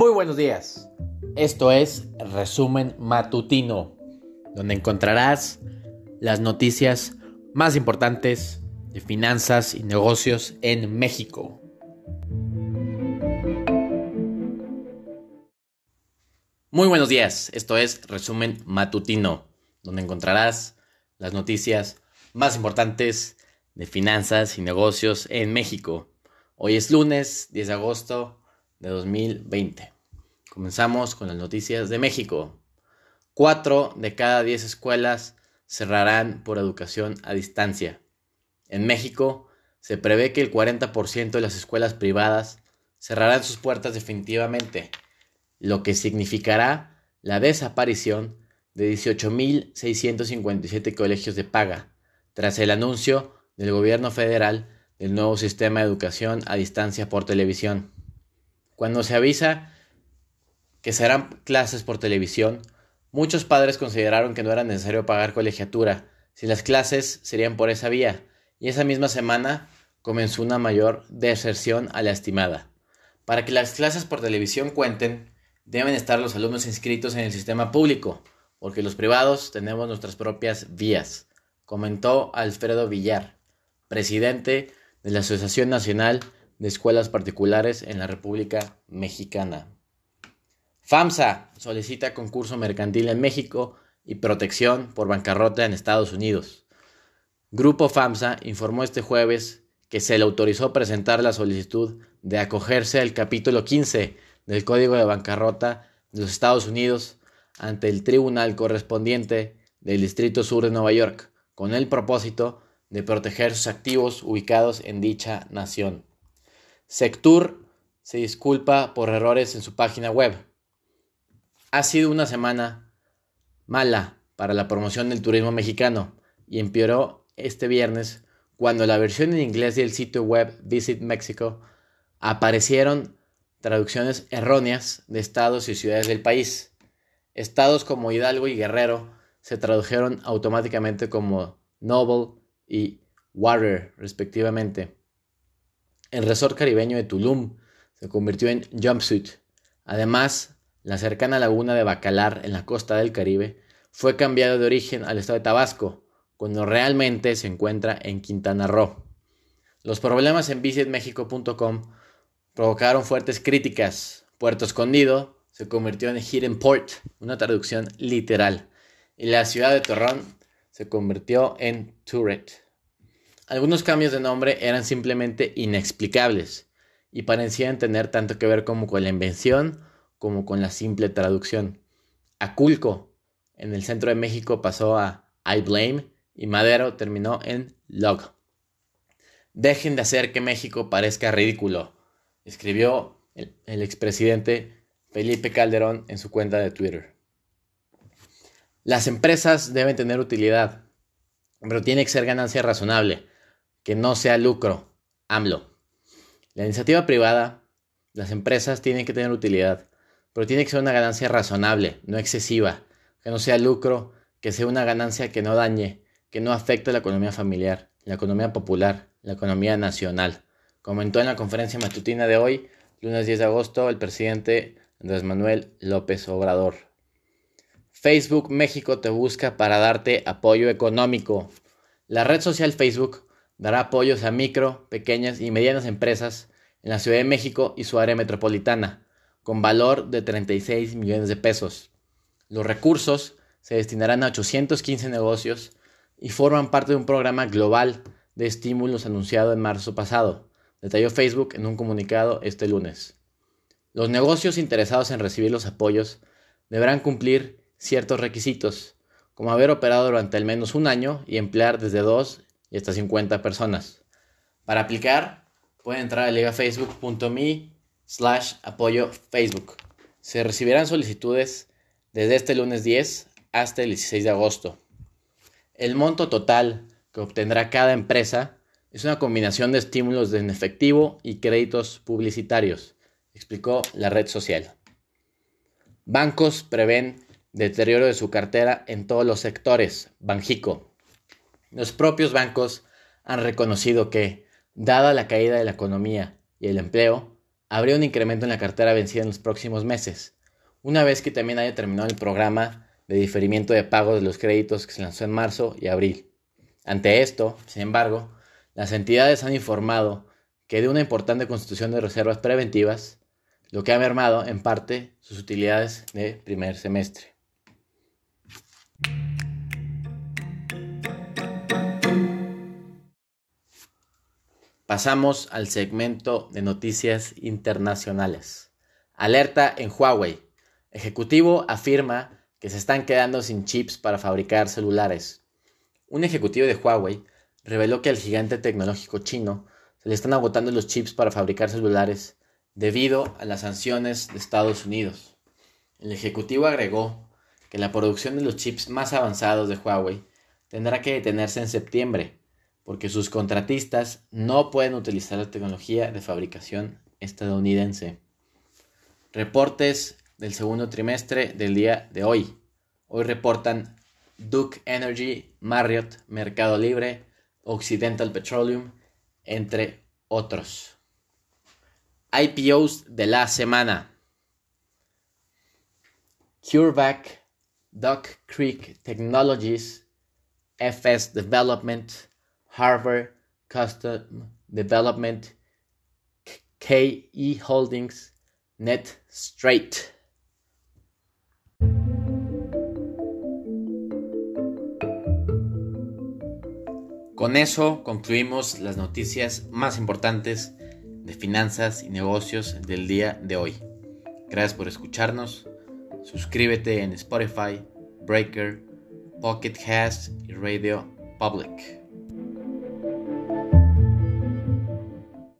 Muy buenos días. Esto es Resumen Matutino, donde encontrarás las noticias más importantes de finanzas y negocios en México. Muy buenos días. Esto es Resumen Matutino, donde encontrarás las noticias más importantes de finanzas y negocios en México. Hoy es lunes 10 de agosto de 2020. Comenzamos con las noticias de México. Cuatro de cada diez escuelas cerrarán por educación a distancia. En México se prevé que el 40% de las escuelas privadas cerrarán sus puertas definitivamente, lo que significará la desaparición de 18.657 colegios de paga, tras el anuncio del gobierno federal del nuevo sistema de educación a distancia por televisión. Cuando se avisa que serán clases por televisión, muchos padres consideraron que no era necesario pagar colegiatura si las clases serían por esa vía, y esa misma semana comenzó una mayor deserción a la estimada. Para que las clases por televisión cuenten, deben estar los alumnos inscritos en el sistema público, porque los privados tenemos nuestras propias vías, comentó Alfredo Villar, presidente de la Asociación Nacional de escuelas particulares en la República Mexicana. FAMSA solicita concurso mercantil en México y protección por bancarrota en Estados Unidos. Grupo FAMSA informó este jueves que se le autorizó presentar la solicitud de acogerse al capítulo 15 del Código de Bancarrota de los Estados Unidos ante el tribunal correspondiente del Distrito Sur de Nueva York, con el propósito de proteger sus activos ubicados en dicha nación. Sectur se disculpa por errores en su página web. Ha sido una semana mala para la promoción del turismo mexicano y empeoró este viernes cuando la versión en inglés del sitio web Visit Mexico aparecieron traducciones erróneas de estados y ciudades del país. Estados como Hidalgo y Guerrero se tradujeron automáticamente como Noble y Warrior, respectivamente. El resort caribeño de Tulum se convirtió en Jumpsuit. Además, la cercana laguna de Bacalar en la costa del Caribe fue cambiada de origen al estado de Tabasco, cuando realmente se encuentra en Quintana Roo. Los problemas en visitmexico.com provocaron fuertes críticas. Puerto Escondido se convirtió en Hidden Port, una traducción literal, y la ciudad de Torrón se convirtió en Turret. Algunos cambios de nombre eran simplemente inexplicables y parecían tener tanto que ver como con la invención como con la simple traducción. Aculco en el centro de México pasó a I Blame y Madero terminó en Log. Dejen de hacer que México parezca ridículo, escribió el, el expresidente Felipe Calderón en su cuenta de Twitter. Las empresas deben tener utilidad, pero tiene que ser ganancia razonable que no sea lucro, AMLO. La iniciativa privada, las empresas tienen que tener utilidad, pero tiene que ser una ganancia razonable, no excesiva, que no sea lucro, que sea una ganancia que no dañe, que no afecte la economía familiar, la economía popular, la economía nacional. Comentó en la conferencia matutina de hoy, lunes 10 de agosto, el presidente Andrés Manuel López Obrador. Facebook México te busca para darte apoyo económico. La red social Facebook dará apoyos a micro, pequeñas y medianas empresas en la Ciudad de México y su área metropolitana, con valor de 36 millones de pesos. Los recursos se destinarán a 815 negocios y forman parte de un programa global de estímulos anunciado en marzo pasado, detalló Facebook en un comunicado este lunes. Los negocios interesados en recibir los apoyos deberán cumplir ciertos requisitos, como haber operado durante al menos un año y emplear desde dos y hasta 50 personas. Para aplicar, pueden entrar a ligafacebook.me slash apoyo Facebook. Se recibirán solicitudes desde este lunes 10 hasta el 16 de agosto. El monto total que obtendrá cada empresa es una combinación de estímulos en efectivo y créditos publicitarios, explicó la red social. Bancos prevén deterioro de su cartera en todos los sectores. Banjico. Los propios bancos han reconocido que, dada la caída de la economía y el empleo, habría un incremento en la cartera vencida en los próximos meses, una vez que también haya terminado el programa de diferimiento de pago de los créditos que se lanzó en marzo y abril. Ante esto, sin embargo, las entidades han informado que de una importante constitución de reservas preventivas, lo que ha mermado en parte sus utilidades de primer semestre. Pasamos al segmento de noticias internacionales. Alerta en Huawei. Ejecutivo afirma que se están quedando sin chips para fabricar celulares. Un ejecutivo de Huawei reveló que al gigante tecnológico chino se le están agotando los chips para fabricar celulares debido a las sanciones de Estados Unidos. El ejecutivo agregó que la producción de los chips más avanzados de Huawei tendrá que detenerse en septiembre porque sus contratistas no pueden utilizar la tecnología de fabricación estadounidense. Reportes del segundo trimestre del día de hoy. Hoy reportan Duke Energy, Marriott, Mercado Libre, Occidental Petroleum, entre otros. IPOs de la semana. CureVac, Duck Creek Technologies, FS Development, Harvard Custom Development, KE Holdings, Net Straight. Con eso concluimos las noticias más importantes de finanzas y negocios del día de hoy. Gracias por escucharnos. Suscríbete en Spotify, Breaker, Pocket Cast y Radio Public.